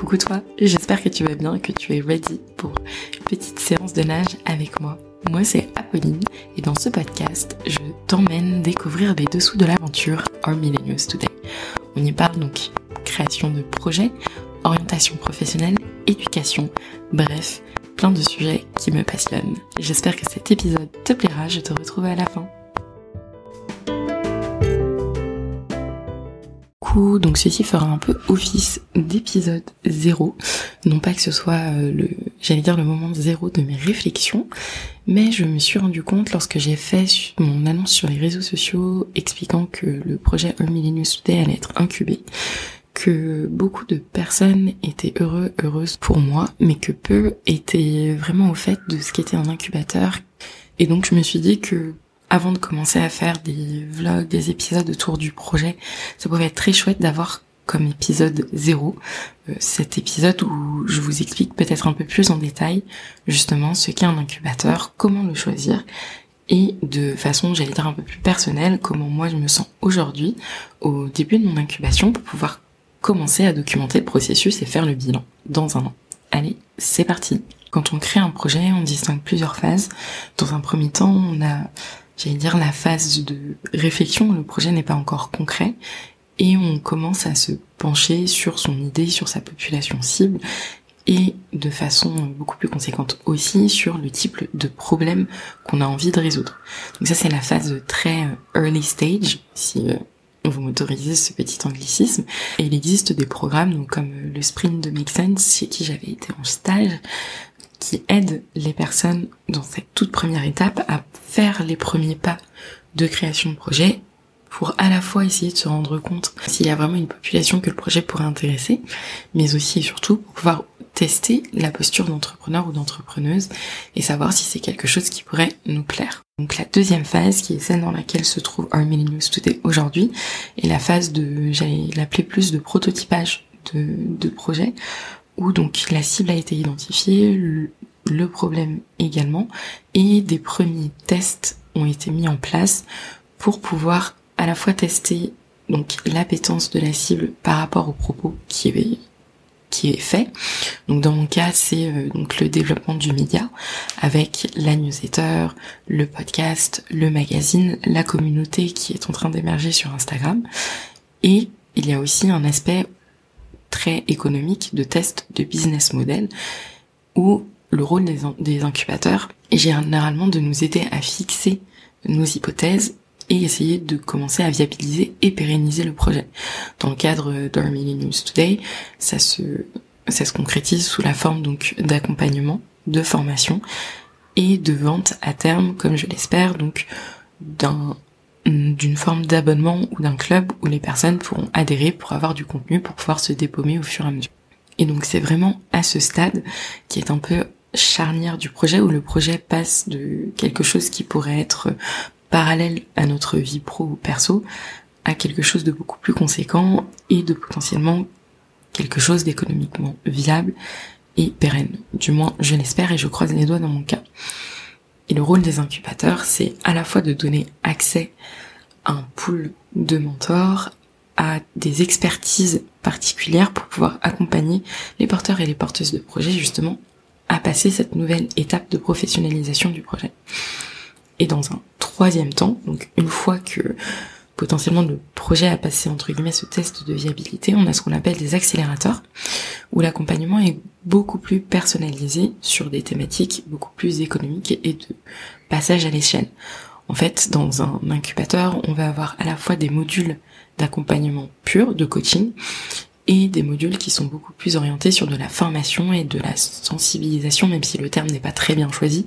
coucou toi, j'espère que tu vas bien, que tu es ready pour une petite séance de nage avec moi. Moi c'est Apolline et dans ce podcast, je t'emmène découvrir les dessous de l'aventure Our Millennials Today. On y parle donc création de projets, orientation professionnelle, éducation, bref, plein de sujets qui me passionnent. J'espère que cet épisode te plaira, je te retrouve à la fin. Donc ceci fera un peu office d'épisode zéro. Non pas que ce soit euh, le, j'allais dire le moment zéro de mes réflexions, mais je me suis rendu compte lorsque j'ai fait mon annonce sur les réseaux sociaux expliquant que le projet Un Millennium Today allait être incubé, que beaucoup de personnes étaient heureux, heureuses pour moi, mais que peu étaient vraiment au fait de ce qu'était un incubateur. Et donc je me suis dit que avant de commencer à faire des vlogs, des épisodes autour du projet, ça pourrait être très chouette d'avoir comme épisode zéro euh, cet épisode où je vous explique peut-être un peu plus en détail justement ce qu'est un incubateur, comment le choisir et de façon, j'allais dire un peu plus personnelle, comment moi je me sens aujourd'hui au début de mon incubation pour pouvoir commencer à documenter le processus et faire le bilan dans un an. Allez, c'est parti. Quand on crée un projet, on distingue plusieurs phases. Dans un premier temps, on a j'allais dire, la phase de réflexion, le projet n'est pas encore concret, et on commence à se pencher sur son idée, sur sa population cible, et de façon beaucoup plus conséquente aussi sur le type de problème qu'on a envie de résoudre. Donc ça c'est la phase très euh, early stage, si euh, vous m'autorisez ce petit anglicisme. Et il existe des programmes donc comme euh, le Sprint de Make Sense, chez qui j'avais été en stage, qui aide les personnes dans cette toute première étape à faire les premiers pas de création de projet pour à la fois essayer de se rendre compte s'il y a vraiment une population que le projet pourrait intéresser, mais aussi et surtout pour pouvoir tester la posture d'entrepreneur ou d'entrepreneuse et savoir si c'est quelque chose qui pourrait nous plaire. Donc la deuxième phase, qui est celle dans laquelle se trouve Our News Today aujourd'hui, est la phase de, j'allais l'appeler plus de prototypage de, de projet, où donc la cible a été identifiée, le, problème également, et des premiers tests ont été mis en place pour pouvoir à la fois tester donc l'appétence de la cible par rapport au propos qui est qui fait. Donc dans mon cas, c'est euh, donc le développement du média avec la newsletter, le podcast, le magazine, la communauté qui est en train d'émerger sur Instagram. Et il y a aussi un aspect très économique de test de business model où le rôle des, incubateurs est généralement de nous aider à fixer nos hypothèses et essayer de commencer à viabiliser et pérenniser le projet. Dans le cadre d'Army News Today, ça se, ça se concrétise sous la forme donc d'accompagnement, de formation et de vente à terme, comme je l'espère, donc d'un d'une forme d'abonnement ou d'un club où les personnes pourront adhérer pour avoir du contenu pour pouvoir se dépaumer au fur et à mesure. Et donc c'est vraiment à ce stade qui est un peu charnière du projet où le projet passe de quelque chose qui pourrait être parallèle à notre vie pro ou perso à quelque chose de beaucoup plus conséquent et de potentiellement quelque chose d'économiquement viable et pérenne. Du moins, je l'espère et je croise les doigts dans mon cas. Et le rôle des incubateurs, c'est à la fois de donner accès à un pool de mentors, à des expertises particulières pour pouvoir accompagner les porteurs et les porteuses de projets justement à passer cette nouvelle étape de professionnalisation du projet. Et dans un troisième temps, donc une fois que potentiellement le projet a passé entre guillemets ce test de viabilité, on a ce qu'on appelle des accélérateurs, où l'accompagnement est beaucoup plus personnalisé sur des thématiques beaucoup plus économiques et de passage à l'échelle. En fait, dans un incubateur, on va avoir à la fois des modules d'accompagnement pur, de coaching, et des modules qui sont beaucoup plus orientés sur de la formation et de la sensibilisation, même si le terme n'est pas très bien choisi,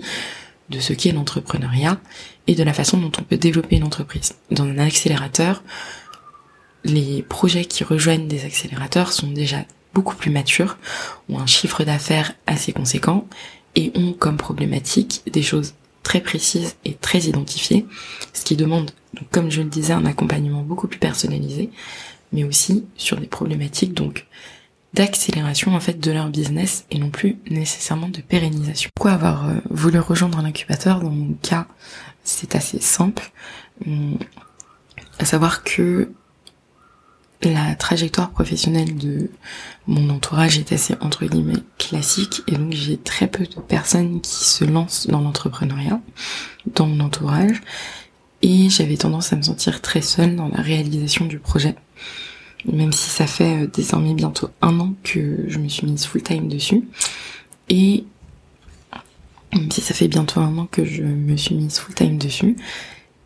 de ce qu'est l'entrepreneuriat et de la façon dont on peut développer une entreprise. Dans un accélérateur, les projets qui rejoignent des accélérateurs sont déjà beaucoup plus matures, ont un chiffre d'affaires assez conséquent et ont comme problématique des choses très précises et très identifiées, ce qui demande, comme je le disais, un accompagnement beaucoup plus personnalisé, mais aussi sur des problématiques donc d'accélération en fait de leur business et non plus nécessairement de pérennisation. Pourquoi avoir euh, voulu rejoindre un incubateur Dans mon cas, c'est assez simple, hum, à savoir que la trajectoire professionnelle de mon entourage est assez entre guillemets classique et donc j'ai très peu de personnes qui se lancent dans l'entrepreneuriat dans mon entourage et j'avais tendance à me sentir très seule dans la réalisation du projet même si ça fait euh, désormais bientôt un an que je me suis mise full time dessus et même si ça fait bientôt un an que je me suis mise full time dessus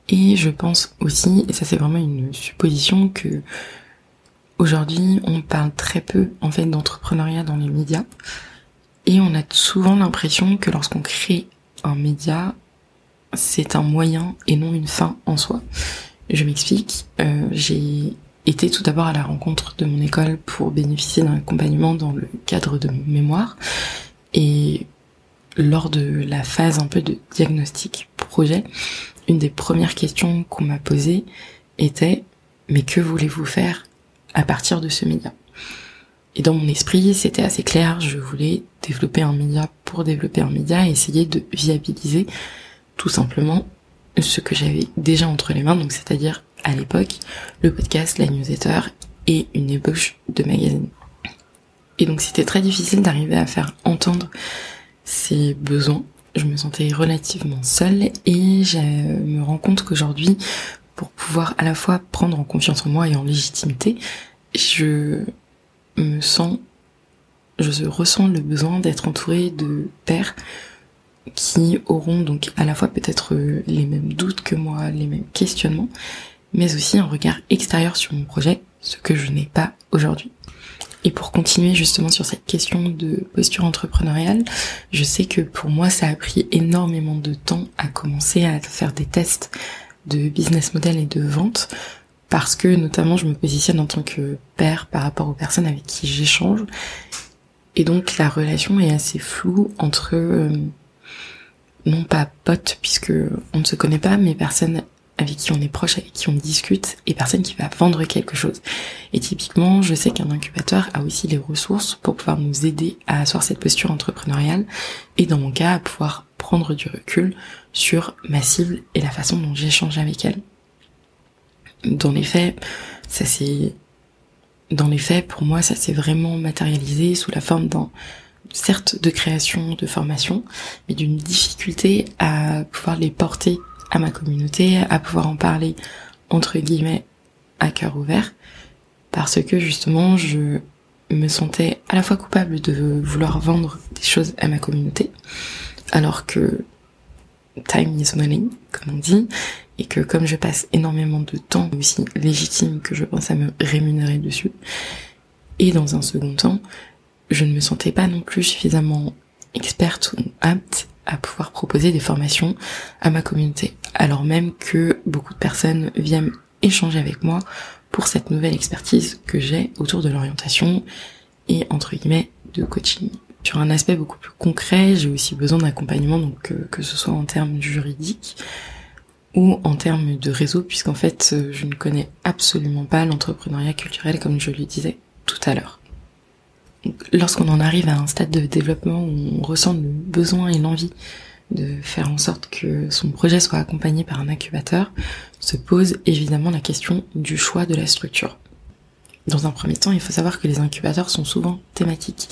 et je pense aussi et ça c'est vraiment une supposition que Aujourd'hui, on parle très peu en fait d'entrepreneuriat dans les médias et on a souvent l'impression que lorsqu'on crée un média, c'est un moyen et non une fin en soi. Je m'explique. Euh, j'ai été tout d'abord à la rencontre de mon école pour bénéficier d'un accompagnement dans le cadre de mon mémoire et lors de la phase un peu de diagnostic projet, une des premières questions qu'on m'a posées était mais que voulez-vous faire à partir de ce média? Et dans mon esprit, c'était assez clair, je voulais développer un média pour développer un média et essayer de viabiliser tout simplement ce que j'avais déjà entre les mains, donc c'est-à-dire à l'époque le podcast, la newsletter et une ébauche de magazine. Et donc c'était très difficile d'arriver à faire entendre ces besoins. Je me sentais relativement seule et je me rends compte qu'aujourd'hui, pour pouvoir à la fois prendre en confiance en moi et en légitimité, je me sens, je ressens le besoin d'être entourée de pères qui auront donc à la fois peut-être les mêmes doutes que moi, les mêmes questionnements, mais aussi un regard extérieur sur mon projet, ce que je n'ai pas aujourd'hui. Et pour continuer justement sur cette question de posture entrepreneuriale, je sais que pour moi ça a pris énormément de temps à commencer à faire des tests de business model et de vente parce que notamment je me positionne en tant que père par rapport aux personnes avec qui j'échange et donc la relation est assez floue entre euh, non pas potes puisque on ne se connaît pas mais personnes avec qui on est proche, avec qui on discute et personne qui va vendre quelque chose. Et typiquement, je sais qu'un incubateur a aussi les ressources pour pouvoir nous aider à asseoir cette posture entrepreneuriale et dans mon cas à pouvoir prendre du recul sur ma cible et la façon dont j'échange avec elle dans les faits, ça s'est, dans les faits, pour moi, ça s'est vraiment matérialisé sous la forme d'un, certes, de création, de formation, mais d'une difficulté à pouvoir les porter à ma communauté, à pouvoir en parler, entre guillemets, à cœur ouvert, parce que justement, je me sentais à la fois coupable de vouloir vendre des choses à ma communauté, alors que time is money, comme on dit, et que comme je passe énormément de temps aussi légitime que je pense à me rémunérer dessus, et dans un second temps, je ne me sentais pas non plus suffisamment experte ou apte à pouvoir proposer des formations à ma communauté, alors même que beaucoup de personnes viennent échanger avec moi pour cette nouvelle expertise que j'ai autour de l'orientation et entre guillemets de coaching. Sur un aspect beaucoup plus concret, j'ai aussi besoin d'accompagnement, euh, que ce soit en termes juridiques, ou en termes de réseau, puisqu'en fait, euh, je ne connais absolument pas l'entrepreneuriat culturel comme je le disais tout à l'heure. Lorsqu'on en arrive à un stade de développement où on ressent le besoin et l'envie de faire en sorte que son projet soit accompagné par un incubateur, se pose évidemment la question du choix de la structure. Dans un premier temps, il faut savoir que les incubateurs sont souvent thématiques.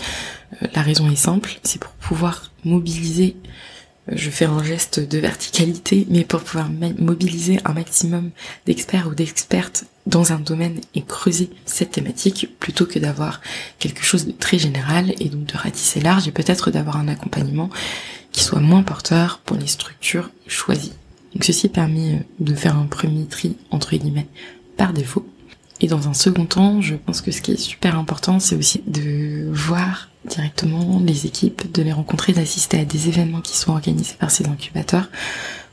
Euh, la raison est simple, c'est pour pouvoir mobiliser je fais un geste de verticalité, mais pour pouvoir mobiliser un maximum d'experts ou d'expertes dans un domaine et creuser cette thématique plutôt que d'avoir quelque chose de très général et donc de ratisser large et peut-être d'avoir un accompagnement qui soit moins porteur pour les structures choisies. Donc ceci permet euh, de faire un premier tri entre guillemets par défaut. Et dans un second temps, je pense que ce qui est super important, c'est aussi de voir directement les équipes, de les rencontrer, d'assister à des événements qui sont organisés par ces incubateurs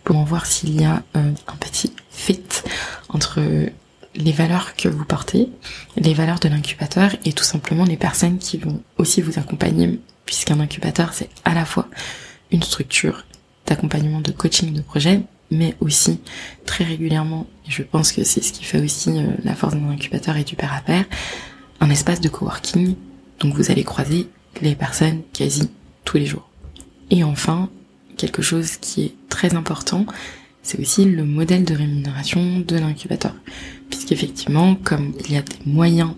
pour en voir s'il y a euh, un petit fit entre les valeurs que vous portez, les valeurs de l'incubateur et tout simplement les personnes qui vont aussi vous accompagner puisqu'un incubateur c'est à la fois une structure d'accompagnement de coaching de projet mais aussi très régulièrement, et je pense que c'est ce qui fait aussi euh, la force d'un incubateur et du père à pair, un espace de coworking, donc vous allez croiser les personnes quasi tous les jours. Et enfin, quelque chose qui est très important, c'est aussi le modèle de rémunération de l'incubateur. Puisqu'effectivement, comme il y a des moyens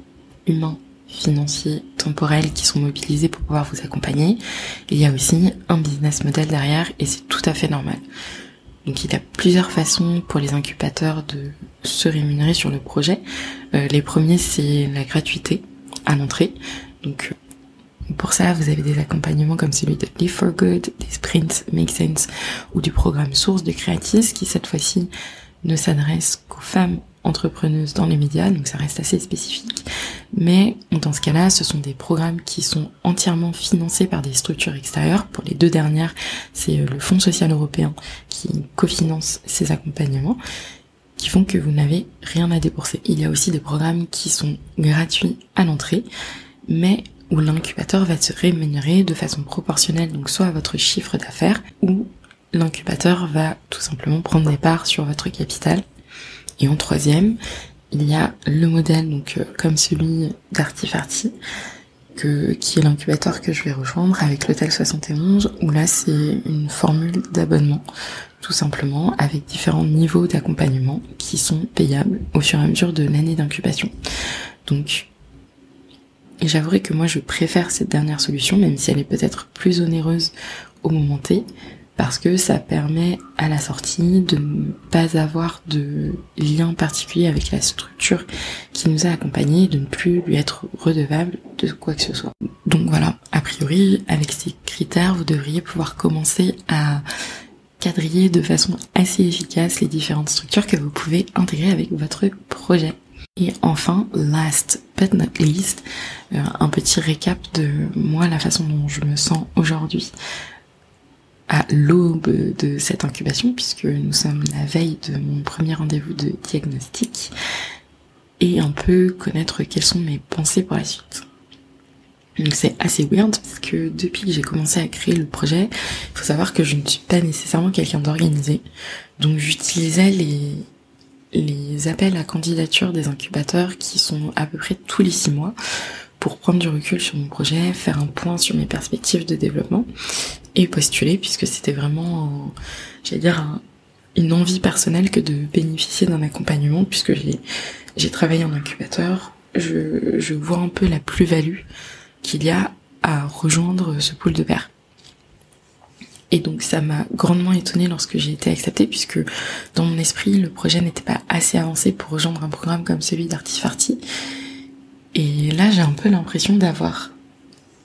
humains, financiers, temporels qui sont mobilisés pour pouvoir vous accompagner, il y a aussi un business model derrière et c'est tout à fait normal. Donc il y a plusieurs façons pour les incubateurs de se rémunérer sur le projet. Euh, les premiers c'est la gratuité à l'entrée. Pour ça, vous avez des accompagnements comme celui de Live for Good, des sprints Make Sense ou du programme Source de Creatis qui cette fois-ci ne s'adresse qu'aux femmes entrepreneuses dans les médias, donc ça reste assez spécifique. Mais dans ce cas-là, ce sont des programmes qui sont entièrement financés par des structures extérieures. Pour les deux dernières, c'est euh, le Fonds social européen qui cofinance ces accompagnements qui font que vous n'avez rien à débourser. Il y a aussi des programmes qui sont gratuits à l'entrée, mais où l'incubateur va se rémunérer de façon proportionnelle, donc soit à votre chiffre d'affaires, ou l'incubateur va tout simplement prendre des parts sur votre capital. Et en troisième, il y a le modèle, donc euh, comme celui d'Artifarty, que, qui est l'incubateur que je vais rejoindre avec l'hôtel 71, où là c'est une formule d'abonnement, tout simplement, avec différents niveaux d'accompagnement qui sont payables au fur et à mesure de l'année d'incubation. Donc et j'avouerai que moi je préfère cette dernière solution, même si elle est peut-être plus onéreuse au moment T, parce que ça permet à la sortie de ne pas avoir de lien particulier avec la structure qui nous a accompagnés, de ne plus lui être redevable de quoi que ce soit. Donc voilà, a priori, avec ces critères, vous devriez pouvoir commencer à quadriller de façon assez efficace les différentes structures que vous pouvez intégrer avec votre projet. Et enfin, last but not least, euh, un petit récap de moi, la façon dont je me sens aujourd'hui à l'aube de cette incubation, puisque nous sommes la veille de mon premier rendez-vous de diagnostic, et un peu connaître quelles sont mes pensées pour la suite. Donc c'est assez weird parce que depuis que j'ai commencé à créer le projet, il faut savoir que je ne suis pas nécessairement quelqu'un d'organisé. Donc j'utilisais les, les appels à candidature des incubateurs qui sont à peu près tous les six mois pour prendre du recul sur mon projet, faire un point sur mes perspectives de développement et postuler puisque c'était vraiment, j'allais dire, une envie personnelle que de bénéficier d'un accompagnement puisque j'ai, travaillé en incubateur, je, je vois un peu la plus-value qu'il y a à rejoindre ce pool de pairs. Et donc ça m'a grandement étonnée lorsque j'ai été acceptée puisque dans mon esprit le projet n'était pas assez avancé pour rejoindre un programme comme celui d'Artifarty. Et là j'ai un peu l'impression d'avoir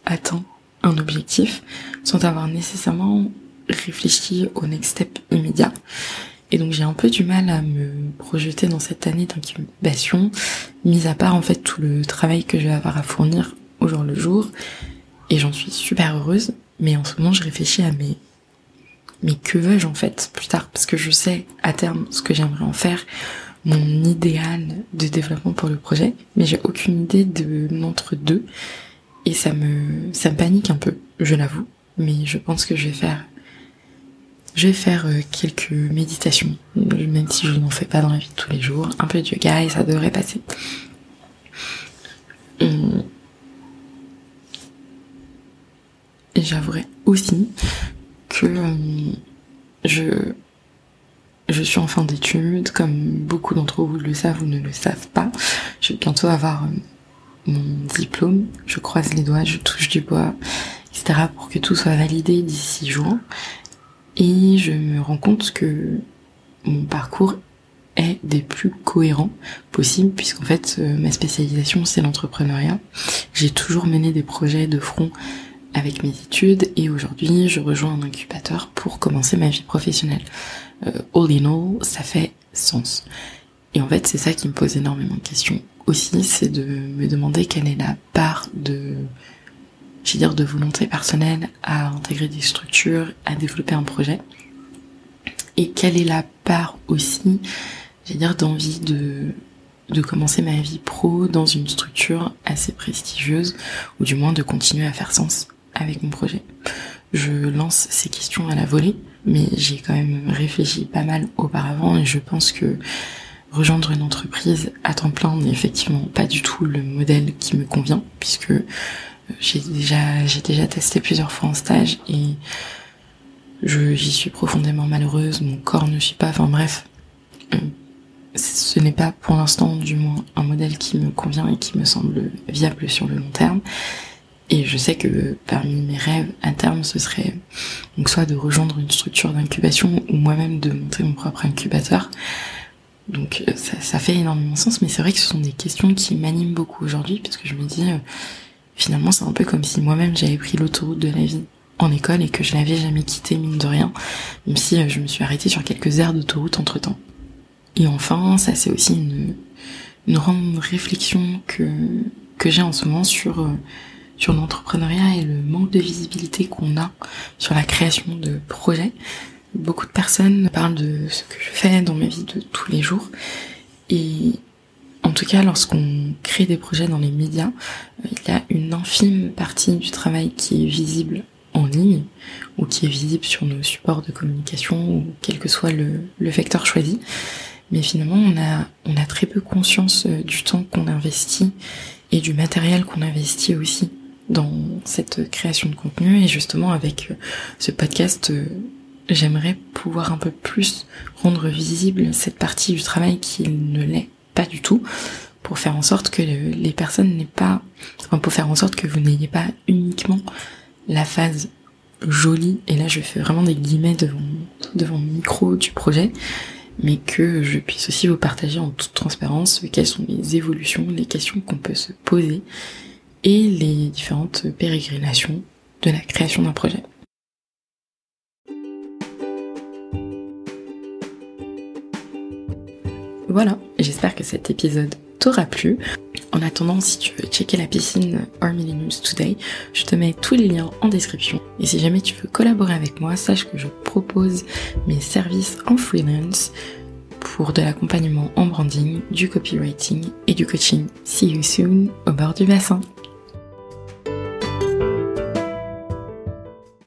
atteint un objectif sans avoir nécessairement réfléchi au next step immédiat. Et donc j'ai un peu du mal à me projeter dans cette année d'incubation, mis à part en fait tout le travail que je vais avoir à fournir au jour le jour. Et j'en suis super heureuse, mais en ce moment je réfléchis à mes mais que veux-je en fait plus tard? Parce que je sais à terme ce que j'aimerais en faire, mon idéal de développement pour le projet, mais j'ai aucune idée de l'entre-deux. Et ça me, ça me panique un peu, je l'avoue. Mais je pense que je vais faire, je vais faire euh, quelques méditations, même si je n'en fais pas dans la vie de tous les jours, un peu de yoga et ça devrait passer. J'avouerai aussi euh, je je suis en fin d'études, comme beaucoup d'entre vous le savent ou ne le savent pas. Je vais bientôt avoir euh, mon diplôme. Je croise les doigts, je touche du bois, etc. pour que tout soit validé d'ici juin. Et je me rends compte que mon parcours est des plus cohérents possibles puisqu'en fait euh, ma spécialisation c'est l'entrepreneuriat. J'ai toujours mené des projets de front avec mes études et aujourd'hui je rejoins un incubateur pour commencer ma vie professionnelle. Euh, all in all, ça fait sens. Et en fait c'est ça qui me pose énormément de questions aussi, c'est de me demander quelle est la part de, j'ai dire, de volonté personnelle à intégrer des structures, à développer un projet. Et quelle est la part aussi, j'ai dire, d'envie de de commencer ma vie pro dans une structure assez prestigieuse, ou du moins de continuer à faire sens avec mon projet. Je lance ces questions à la volée, mais j'ai quand même réfléchi pas mal auparavant et je pense que rejoindre une entreprise à temps plein n'est effectivement pas du tout le modèle qui me convient puisque euh, j'ai déjà testé plusieurs fois en stage et j'y suis profondément malheureuse, mon corps ne suit pas, enfin bref. Euh, ce n'est pas pour l'instant du moins un modèle qui me convient et qui me semble viable sur le long terme. Et je sais que parmi mes rêves à terme, ce serait donc soit de rejoindre une structure d'incubation ou moi-même de monter mon propre incubateur. Donc euh, ça, ça fait énormément sens, mais c'est vrai que ce sont des questions qui m'animent beaucoup aujourd'hui parce que je me dis euh, finalement c'est un peu comme si moi-même j'avais pris l'autoroute de la vie en école et que je l'avais jamais quitté mine de rien, même si euh, je me suis arrêtée sur quelques aires d'autoroute entre temps. Et enfin, ça c'est aussi une, une grande réflexion que, que j'ai en ce moment sur, sur l'entrepreneuriat et le manque de visibilité qu'on a sur la création de projets. Beaucoup de personnes parlent de ce que je fais dans ma vie de tous les jours. Et en tout cas, lorsqu'on crée des projets dans les médias, euh, il y a une infime partie du travail qui est visible en ligne ou qui est visible sur nos supports de communication ou quel que soit le, le vecteur choisi. Mais finalement, on a, on a très peu conscience euh, du temps qu'on investit et du matériel qu'on investit aussi dans cette création de contenu. Et justement, avec euh, ce podcast, euh, j'aimerais pouvoir un peu plus rendre visible cette partie du travail qui ne l'est pas du tout pour faire en sorte que les personnes n'aient pas, enfin pour faire en sorte que vous n'ayez pas uniquement la phase jolie, et là je fais vraiment des guillemets devant, devant le micro du projet, mais que je puisse aussi vous partager en toute transparence quelles sont les évolutions, les questions qu'on peut se poser et les différentes pérégrinations de la création d'un projet. Voilà, j'espère que cet épisode t'aura plu. En attendant, si tu veux checker la piscine Army News Today, je te mets tous les liens en description. Et si jamais tu veux collaborer avec moi, sache que je propose mes services en freelance pour de l'accompagnement en branding, du copywriting et du coaching. See you soon au bord du bassin.